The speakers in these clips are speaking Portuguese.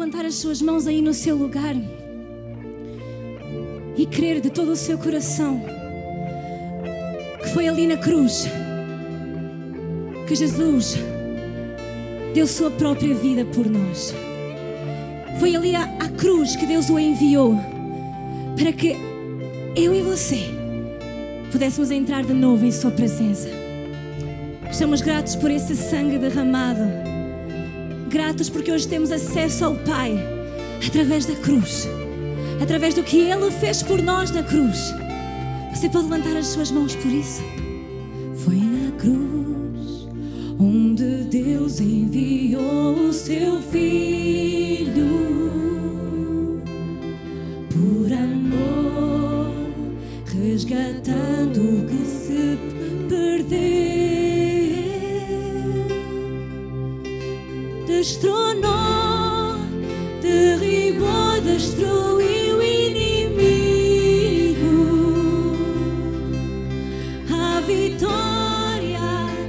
Levantar as suas mãos aí no seu lugar e crer de todo o seu coração que foi ali na cruz que Jesus deu sua própria vida por nós. Foi ali à, à cruz que Deus o enviou para que eu e você pudéssemos entrar de novo em Sua presença. Estamos gratos por esse sangue derramado. Gratos porque hoje temos acesso ao Pai através da cruz, através do que Ele fez por nós na cruz. Você pode levantar as suas mãos por isso? Foi na cruz onde Deus enviou o seu Filho por amor, resgatando o que se perdeu. Destronou, derribou, destruiu o inimigo. A vitória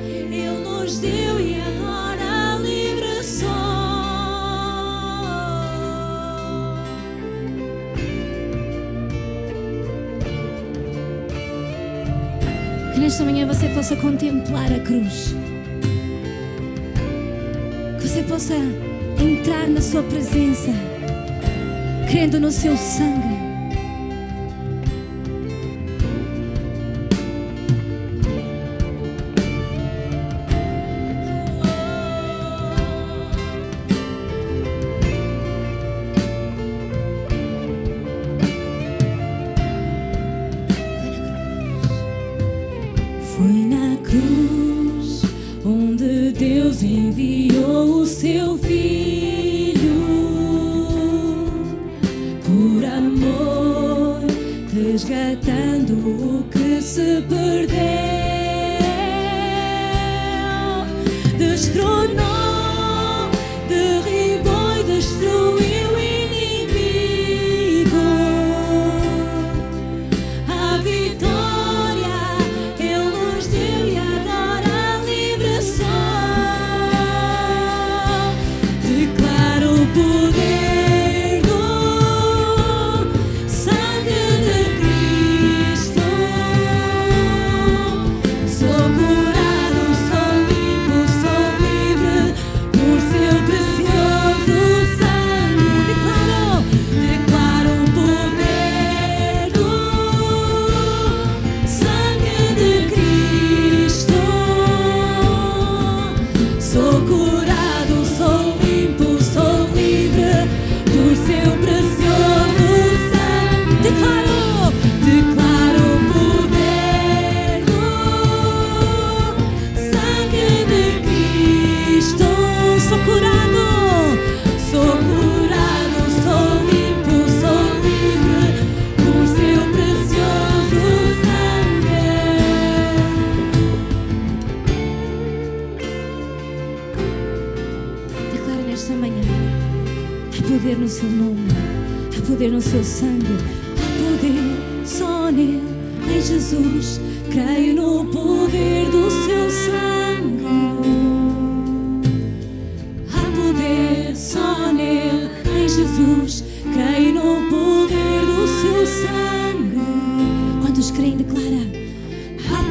Ele nos deu e agora livre sou. Que nesta manhã você possa contemplar a cruz. Você possa entrar na sua presença, crendo no seu sangue. Destronou, derribou e destruiu o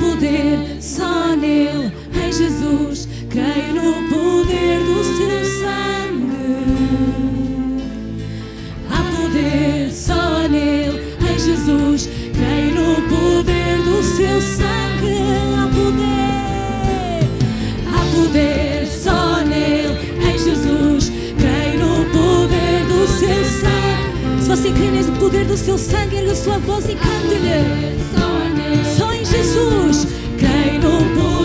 poder só nele, em Jesus. Creio no poder do seu sangue. Há poder só nele, em Jesus. Creio no poder do seu sangue. Há poder, há poder só nele, em Jesus. Creio no poder do seu sangue. Se você crê nesse poder do seu sangue, erga a sua voz e cante-lhe. Só em Jesus. Creio no poder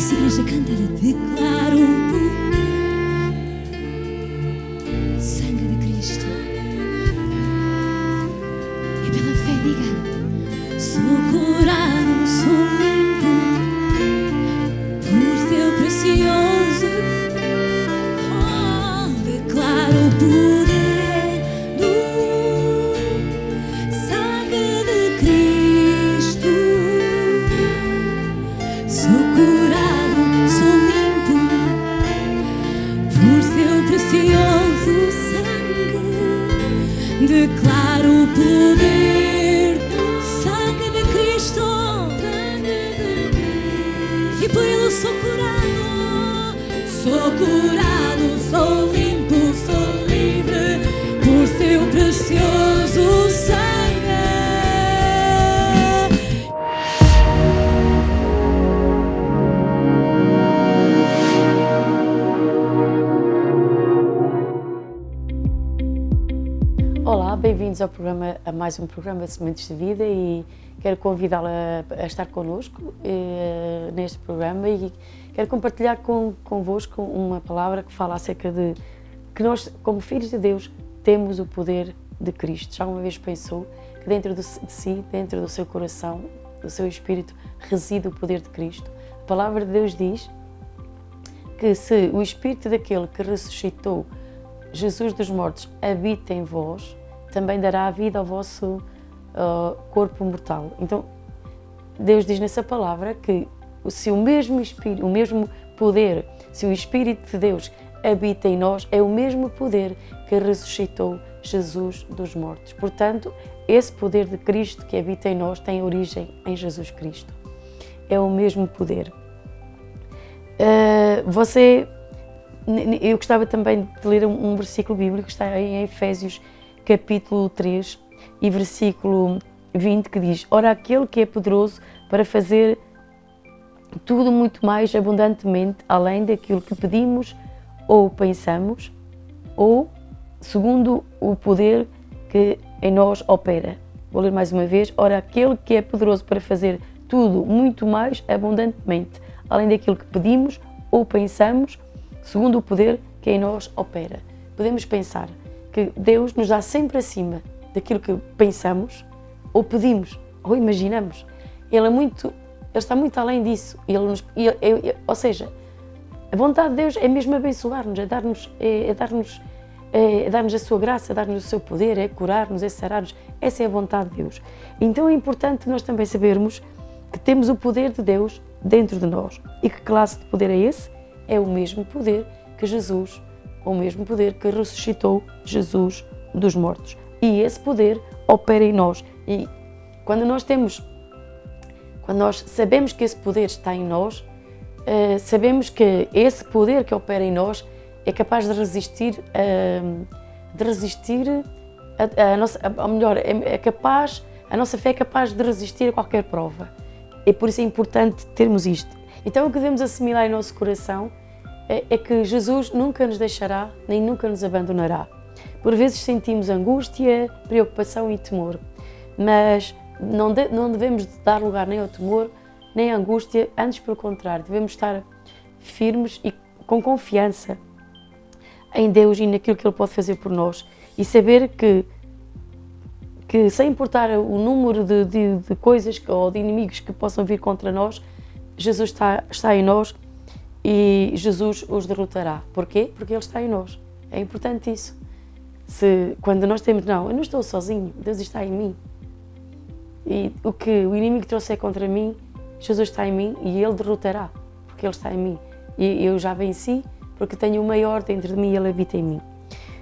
sangue. Essa igreja ao programa, a mais um programa de Sementes de Vida e quero convidá-la a, a estar connosco eh, neste programa e quero compartilhar com, convosco uma palavra que fala acerca de que nós, como filhos de Deus, temos o poder de Cristo. Já uma vez pensou que dentro de si, dentro do seu coração, do seu espírito, reside o poder de Cristo? A palavra de Deus diz que se o espírito daquele que ressuscitou Jesus dos mortos habita em vós, também dará a vida ao vosso uh, corpo mortal. Então, Deus diz nessa palavra que se o mesmo espírito, o mesmo poder, se o espírito de Deus habita em nós, é o mesmo poder que ressuscitou Jesus dos mortos. Portanto, esse poder de Cristo que habita em nós tem origem em Jesus Cristo. É o mesmo poder. Uh, você eu gostava também de ler um, um versículo bíblico que está em Efésios capítulo 3 e versículo 20 que diz: Ora, aquele que é poderoso para fazer tudo muito mais abundantemente além daquilo que pedimos ou pensamos, ou segundo o poder que em nós opera. Vou ler mais uma vez: Ora, aquele que é poderoso para fazer tudo muito mais abundantemente além daquilo que pedimos ou pensamos, segundo o poder que em nós opera. Podemos pensar que Deus nos dá sempre acima daquilo que pensamos, ou pedimos, ou imaginamos. Ele é muito, ele está muito além disso. Ele nos, ele, ele, ou seja, a vontade de Deus é mesmo abençoar-nos, é dar-nos, é, é dar-nos, é dar-nos a sua graça, é dar-nos o seu poder, é curar-nos, é sarar-nos. Essa é a vontade de Deus. Então é importante nós também sabermos que temos o poder de Deus dentro de nós. E que classe de poder é esse? É o mesmo poder que Jesus, o mesmo poder que ressuscitou Jesus dos mortos. E esse poder opera em nós. E quando nós temos, quando nós sabemos que esse poder está em nós, uh, sabemos que esse poder que opera em nós é capaz de resistir, uh, de resistir a, a, nossa, a, melhor, é, é capaz, a nossa fé é capaz de resistir a qualquer prova. E por isso é importante termos isto. Então o que devemos assimilar em nosso coração é, é que Jesus nunca nos deixará nem nunca nos abandonará. Por vezes sentimos angústia, preocupação e temor, mas não, de, não devemos dar lugar nem ao temor, nem à angústia, antes pelo contrário, devemos estar firmes e com confiança em Deus e naquilo que Ele pode fazer por nós e saber que, que sem importar o número de, de, de coisas ou de inimigos que possam vir contra nós, Jesus está, está em nós e Jesus os derrotará. Porquê? Porque Ele está em nós. É importante isso. Se, quando nós temos, não, eu não estou sozinho, Deus está em mim. E o que o inimigo trouxe é contra mim, Jesus está em mim e Ele derrotará, porque Ele está em mim. E eu já venci, porque tenho o maior dentro de mim e Ele habita em mim.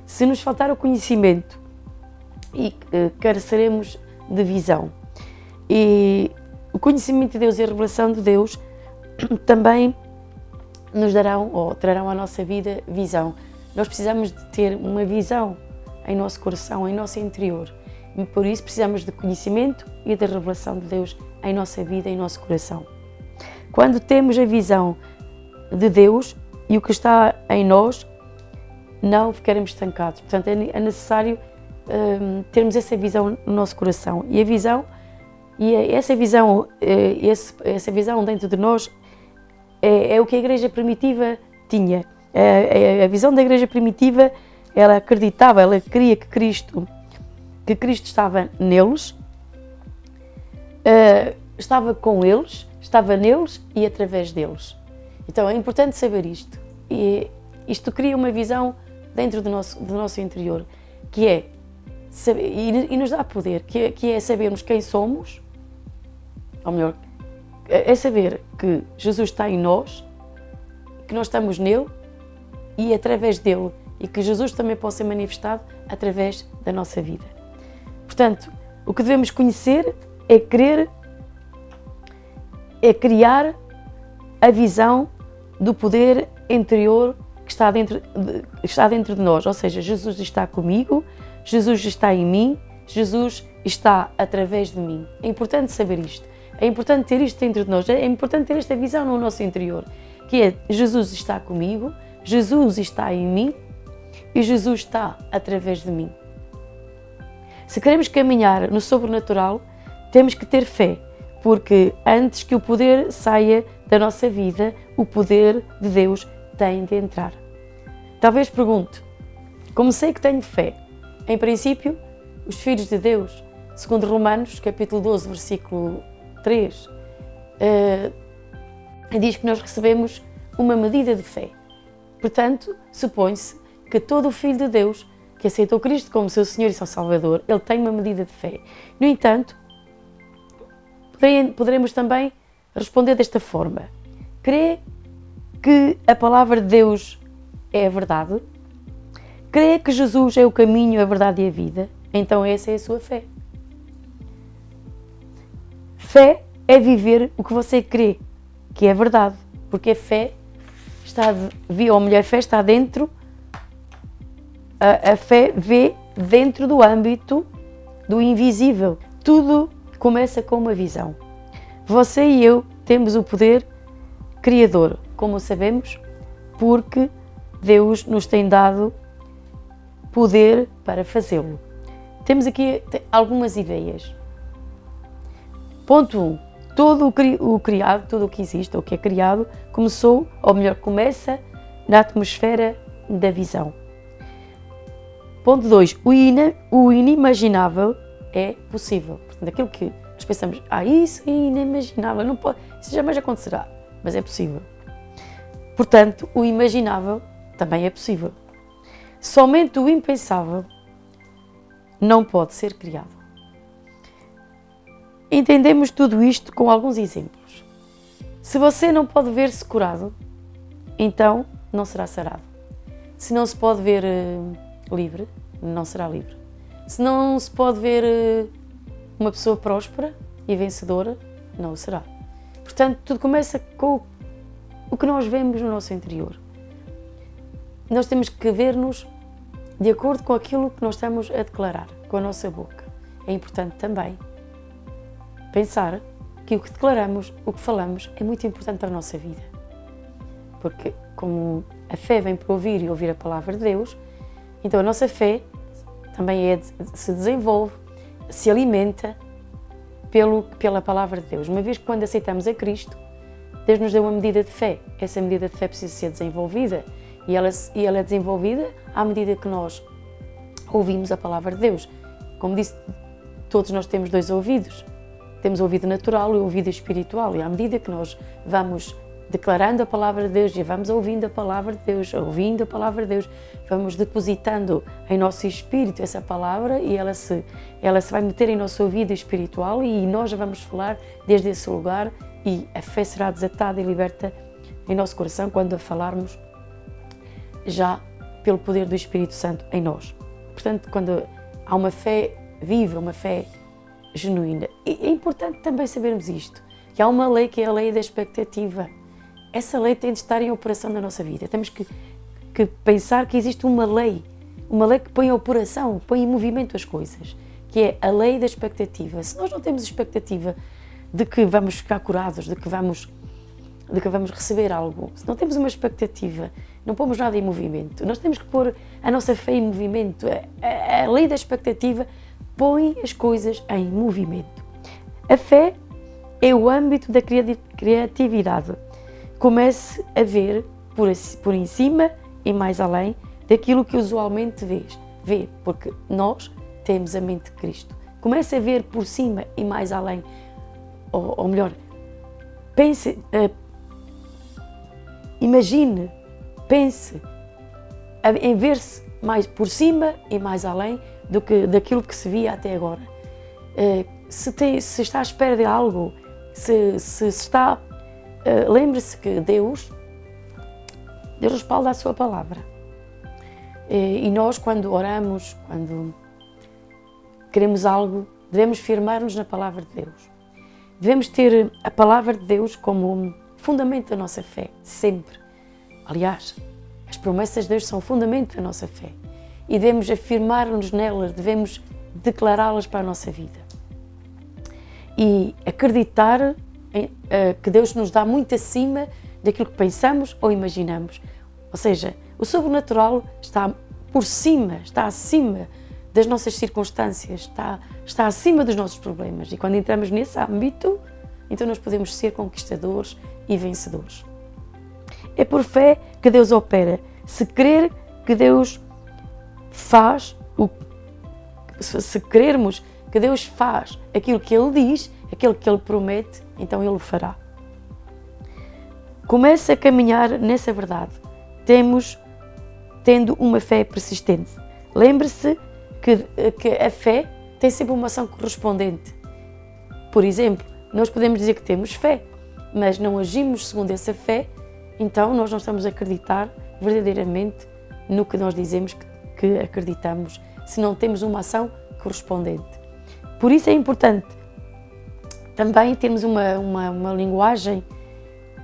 Se nos faltar o conhecimento, e uh, careceremos de visão. E o conhecimento de Deus e a revelação de Deus também nos darão ou trarão à nossa vida visão. Nós precisamos de ter uma visão em nosso coração, em nosso interior. E por isso precisamos de conhecimento e da revelação de Deus em nossa vida, em nosso coração. Quando temos a visão de Deus e o que está em nós, não ficaremos estancados. Portanto, é, é necessário um, termos essa visão no nosso coração. E a visão, e essa visão, eh, essa visão dentro de nós é, é o que a igreja primitiva tinha. A, a, a, visão da igreja primitiva, ela acreditava, ela queria que Cristo, que Cristo estava neles, uh, estava com eles, estava neles e através deles. Então é importante saber isto. E isto cria uma visão dentro do nosso, do nosso interior, que é e, nos dá poder, que é, que é sabermos quem somos, ou melhor, é saber que Jesus está em nós, que nós estamos nele e através dele, e que Jesus também pode ser manifestado através da nossa vida. Portanto, o que devemos conhecer é querer, é criar a visão do poder interior que está dentro de, está dentro de nós, ou seja, Jesus está comigo, Jesus está em mim, Jesus está através de mim. É importante saber isto. É importante ter isto dentro de nós, é importante ter esta visão no nosso interior, que é Jesus está comigo, Jesus está em mim e Jesus está através de mim. Se queremos caminhar no sobrenatural, temos que ter fé, porque antes que o poder saia da nossa vida, o poder de Deus tem de entrar. Talvez pergunte: como sei que tenho fé? Em princípio, os filhos de Deus, segundo Romanos, capítulo 12, versículo 3, uh, eh, diz que nós recebemos uma medida de fé. Portanto, supõe-se que todo o Filho de Deus que aceitou Cristo como seu Senhor e seu Salvador, ele tem uma medida de fé. No entanto, poderemos também responder desta forma: crê que a palavra de Deus é a verdade? Crê que Jesus é o caminho, a verdade e a vida? Então essa é a sua fé. Fé é viver o que você crê, que é verdade, porque a fé está, ou melhor, a fé está dentro, a, a fé vê dentro do âmbito do invisível. Tudo começa com uma visão. Você e eu temos o poder criador, como sabemos, porque Deus nos tem dado poder para fazê-lo. Temos aqui algumas ideias. Ponto 1. Um, todo o, cri o criado, tudo o que existe, o que é criado, começou, ou melhor, começa na atmosfera da visão. Ponto 2. O, o, inimaginável é possível. Portanto, aquilo que nós pensamos, ah, isso é inimaginável, não pode, isso jamais acontecerá, mas é possível. Portanto, o imaginável também é possível. Somente o impensável não pode ser criado. Entendemos tudo isto com alguns exemplos. Se você não pode ver-se curado, então não será sarado. Se não se pode ver uh, livre, não será livre. Se não se pode ver uh, uma pessoa próspera e vencedora, não o será. Portanto, tudo começa com o que nós vemos no nosso interior. Nós temos que ver-nos de acordo com aquilo que nós estamos a declarar com a nossa boca. É importante também pensar que o que declaramos, o que falamos, é muito importante para a nossa vida. Porque, como a fé vem por ouvir e ouvir a palavra de Deus, então a nossa fé também é, se desenvolve, se alimenta pelo, pela palavra de Deus. Uma vez que quando aceitamos a Cristo, Deus nos deu uma medida de fé. Essa medida de fé precisa ser desenvolvida e ela, e ela é desenvolvida à medida que nós ouvimos a palavra de Deus. Como disse, todos nós temos dois ouvidos. Temos o ouvido natural e o ouvido espiritual. E à medida que nós vamos declarando a palavra de Deus e vamos ouvindo a palavra de Deus, ouvindo a palavra de Deus, vamos depositando em nosso espírito essa palavra e ela se, ela se vai meter em nosso ouvido espiritual e nós vamos falar desde esse lugar e a fé será desatada e liberta em nosso coração quando a falarmos já pelo poder do Espírito Santo em nós. Portanto, quando há uma fé viva, uma fé genuína, é importante também sabermos isto, que há uma lei que é a lei da expectativa essa lei tem de estar em operação na nossa vida. Temos que, que pensar que existe uma lei, uma lei que põe em operação, põe em movimento as coisas, que é a lei da expectativa. Se nós não temos expectativa de que vamos ficar curados, de que vamos de que vamos receber algo. Se não temos uma expectativa, não pomos nada em movimento. Nós temos que pôr a nossa fé em movimento. A, a, a lei da expectativa põe as coisas em movimento. A fé é o âmbito da criatividade comece a ver por, por em cima e mais além daquilo que usualmente vês, vê, porque nós temos a mente de Cristo. Comece a ver por cima e mais além, ou, ou melhor, pense, uh, imagine, pense em ver-se mais por cima e mais além do que daquilo que se via até agora. Uh, se, tem, se está à espera de algo, se, se está eh, lembre-se que Deus, Deus respalda a sua palavra. Eh, e nós, quando oramos, quando queremos algo, devemos firmar-nos na palavra de Deus. Devemos ter a palavra de Deus como fundamento da nossa fé, sempre. Aliás, as promessas de Deus são fundamento da nossa fé e devemos afirmar-nos nelas, devemos declará-las para a nossa vida. E acreditar eh, que Deus nos dá muito acima daquilo que pensamos ou imaginamos. Ou seja, o sobrenatural está por cima, está acima das nossas circunstâncias, está, está acima dos nossos problemas. E quando entramos nesse âmbito, então nós podemos ser conquistadores e vencedores. É por fé que Deus opera. Se crer que Deus faz o se crermos que Deus faz aquilo que Ele diz, aquilo que Ele promete, então Ele o fará. Comece a caminhar nessa verdade. Temos tendo uma fé persistente. Lembre-se que, que a fé tem sempre uma ação correspondente. Por exemplo, nós podemos dizer que temos fé, mas não agimos segundo essa fé, então nós não estamos a acreditar verdadeiramente no que nós dizemos que, que acreditamos, se não temos uma ação correspondente. Por isso é importante também temos uma, uma, uma linguagem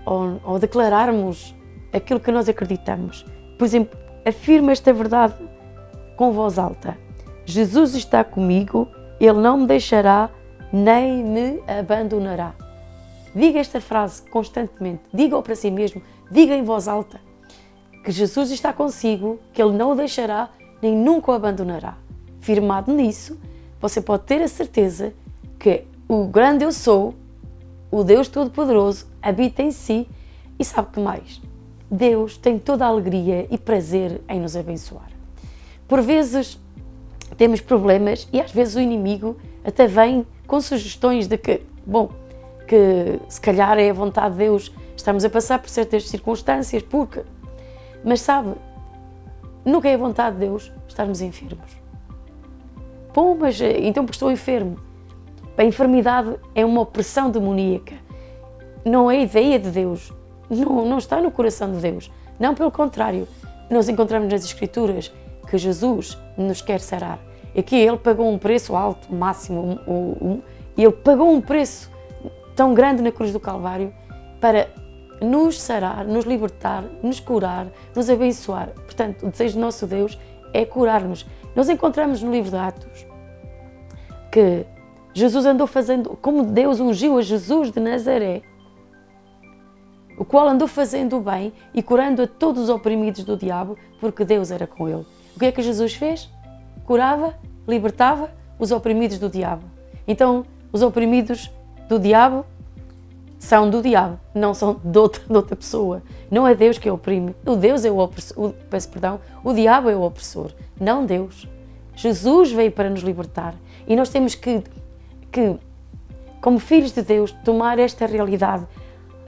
ou, ou declararmos aquilo que nós acreditamos. Por exemplo, afirma esta verdade com voz alta: Jesus está comigo, Ele não me deixará nem me abandonará. Diga esta frase constantemente, diga-o para si mesmo, diga em voz alta que Jesus está consigo, que Ele não o deixará nem nunca o abandonará. Firmado nisso, você pode ter a certeza que o grande eu sou, o Deus Todo-Poderoso, habita em si e sabe que mais? Deus tem toda a alegria e prazer em nos abençoar. Por vezes temos problemas e às vezes o inimigo até vem com sugestões de que, bom, que se calhar é a vontade de Deus, estamos a passar por certas circunstâncias, porque. Mas sabe, nunca é a vontade de Deus estarmos enfermos. Bom, mas então porque estou enfermo. A enfermidade é uma opressão demoníaca. Não é ideia de Deus. Não, não está no coração de Deus. Não, pelo contrário. Nós encontramos nas Escrituras que Jesus nos quer sarar. E que Ele pagou um preço alto, máximo. Um, um, ele pagou um preço tão grande na cruz do Calvário para nos sarar, nos libertar, nos curar, nos abençoar. Portanto, o desejo do nosso Deus é curar-nos. Nós encontramos no livro de Atos que Jesus andou fazendo, como Deus ungiu a Jesus de Nazaré, o qual andou fazendo o bem e curando a todos os oprimidos do diabo, porque Deus era com ele. O que é que Jesus fez? Curava, libertava os oprimidos do diabo. Então, Os oprimidos do diabo são do diabo, não são de outra, de outra pessoa. Não é Deus que oprime. O Deus é o opressor. O, peço perdão. O diabo é o opressor, não Deus. Jesus veio para nos libertar e nós temos que, que como filhos de Deus, tomar esta realidade.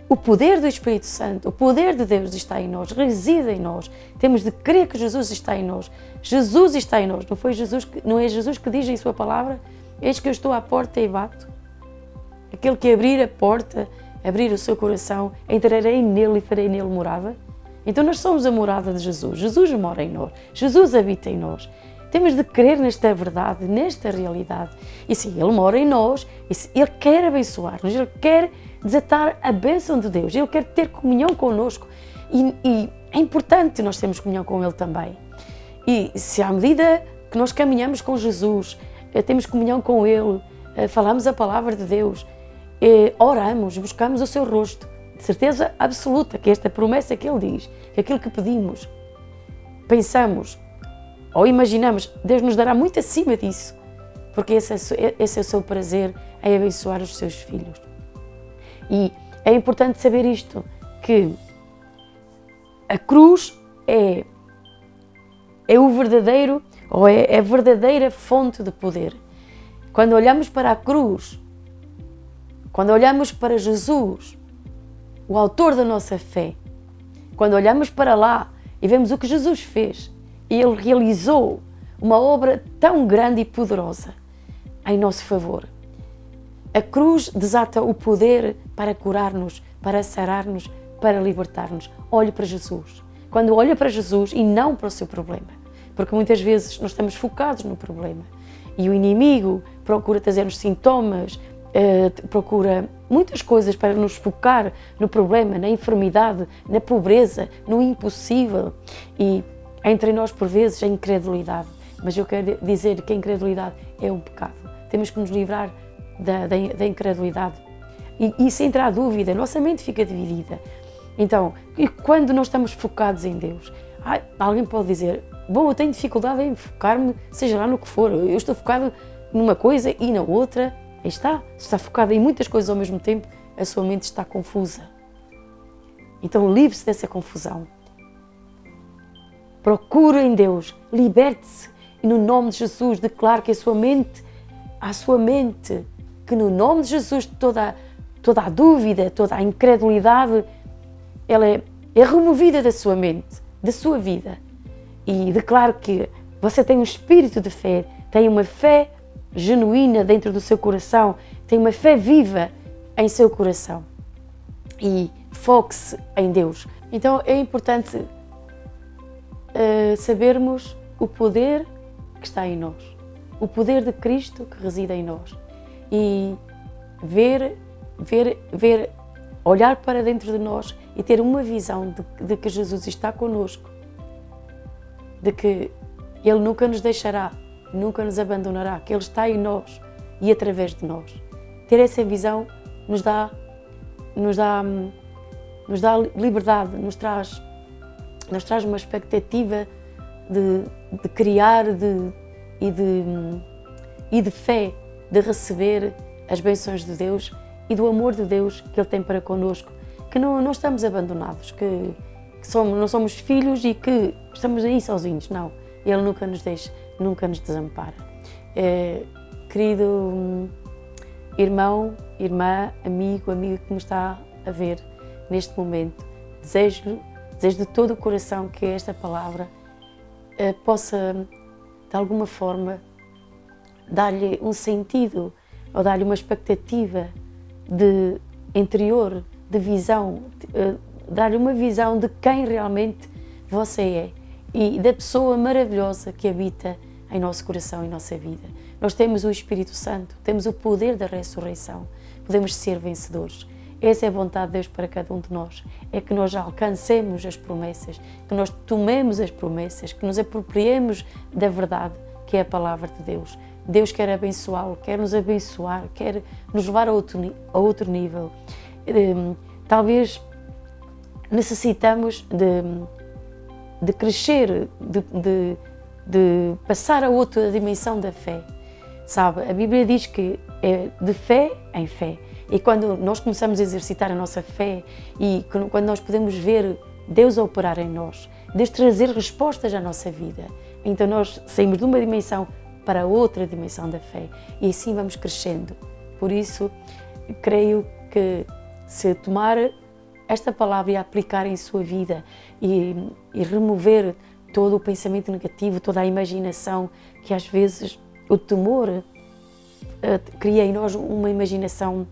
O poder do Espírito Santo, o poder de Deus está em nós, reside em nós. Temos de crer que Jesus está em nós. Jesus está em nós. Não foi Jesus que, não é Jesus que diz em sua palavra: Eis que eu estou à porta e bato. Aquele que abrir a porta abrir o seu coração, entrarei nele e farei nele morada? Então nós somos a morada de Jesus. Jesus mora em nós. Jesus habita em nós. Temos de crer nesta verdade, nesta realidade. E sim, Ele mora em nós, Ele quer abençoar-nos, Ele quer desatar a bênção de Deus, Ele quer ter comunhão connosco. E, e é importante nós termos comunhão com Ele também. E se à medida que nós caminhamos com Jesus, eh, temos comunhão com Ele, eh, falamos a palavra de Deus, oramos, buscamos o seu rosto, de certeza absoluta que esta promessa que Ele diz, que aquilo que pedimos, pensamos ou imaginamos, Deus nos dará muito acima disso, porque esse é, esse é o seu prazer em abençoar os seus filhos. E é importante saber isto, que a cruz é, é o verdadeiro, ou é, é a verdadeira fonte de poder. Quando olhamos para a cruz, quando olhamos para Jesus, o autor da nossa fé, quando olhamos para lá e vemos o que Jesus fez, ele realizou uma obra tão grande e poderosa em nosso favor. A cruz desata o poder para curar-nos, para sarar-nos, para libertar-nos. Olhe para Jesus. Quando olha para Jesus e não para o seu problema, porque muitas vezes nós estamos focados no problema e o inimigo procura trazer-nos sintomas, eh, procura muitas coisas para nos focar no problema, na enfermidade, na pobreza, no impossível. E entre nós, por vezes, a incredulidade. Mas eu quero dizer que a incredulidade é um pecado. Temos que nos livrar da, da, da incredulidade. E, e se entrar dúvida, nossa mente fica dividida. Então, e quando nós estamos focados em Deus, alguém pode dizer: Bom, eu tenho dificuldade em focar-me, seja lá no que for, eu estou focado numa coisa e na outra, Aí está, está focada em muitas coisas ao mesmo tempo, a sua mente está confusa. Então livre-se dessa confusão. Procure em Deus, liberte-se e no nome de Jesus declare que a sua mente, a sua mente, que no nome de Jesus toda, toda a dúvida, toda a incredulidade, ela é, é removida da sua mente, da sua vida. E declare que você tem um espírito de fé, tem uma fé genuína dentro do seu coração, tem uma fé viva em seu coração e foque-se em Deus. Então é importante uh, sabermos o poder que está em nós, o poder de Cristo que reside em nós e ver, ver, ver, olhar para dentro de nós e ter uma visão de, de que Jesus está conosco, de que Ele nunca nos deixará, nunca nos abandonará, que Ele está em nós e através de nós. Ter essa visão nos dá, nos dá, nos dá liberdade, nos traz, nos traz uma expectativa de, de criar de, e, de, e de fé, de receber as bênçãos de Deus e do amor de Deus que Ele tem para conosco, que não, não estamos abandonados, que, que somos, não somos filhos e que estamos aí sozinhos, não. Ele nunca nos deixa nunca nos desampara. É, querido irmão, irmã, amigo, amiga que me está a ver neste momento, desejo, desejo de todo o coração que esta palavra é, possa, de alguma forma, dar-lhe um sentido ou dar-lhe uma expectativa de interior, de visão, é, dar-lhe uma visão de quem realmente você é e da pessoa maravilhosa que habita em nosso coração e nossa vida. Nós temos o Espírito Santo, temos o poder da ressurreição, podemos ser vencedores. Essa é a vontade de Deus para cada um de nós, é que nós alcancemos as promessas, que nós tomemos as promessas, que nos apropriemos da verdade, que é a palavra de Deus. Deus quer abençoá-lo, quer nos abençoar, quer nos levar a outro, a outro nível. Hum, talvez necessitamos de, de crescer, de, de de passar a outra dimensão da fé. Sabe, a Bíblia diz que é de fé em fé. E quando nós começamos a exercitar a nossa fé e quando nós podemos ver Deus a operar em nós, Deus trazer respostas à nossa vida, então nós saímos de uma dimensão para outra dimensão da fé e assim vamos crescendo. Por isso, creio que se tomar esta palavra e aplicar em sua vida e, e remover todo o pensamento negativo, toda a imaginação que às vezes o temor uh, cria em nós uma imaginação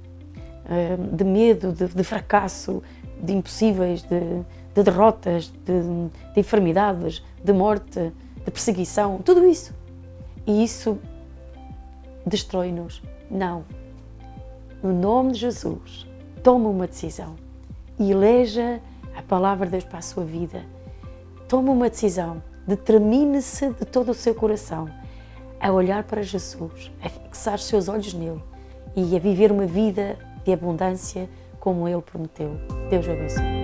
uh, de medo, de, de, fracasso, de impossíveis, de, de derrotas, de, de enfermidades, de morte, de perseguição, tudo isso. E isso destrói-nos. Não. No nome de Jesus, toma uma decisão e eleja a palavra de Deus para a sua vida. Toma uma decisão, determine-se de todo o seu coração a olhar para Jesus, a fixar os seus olhos nele e a viver uma vida de abundância como ele prometeu. Deus abençoe.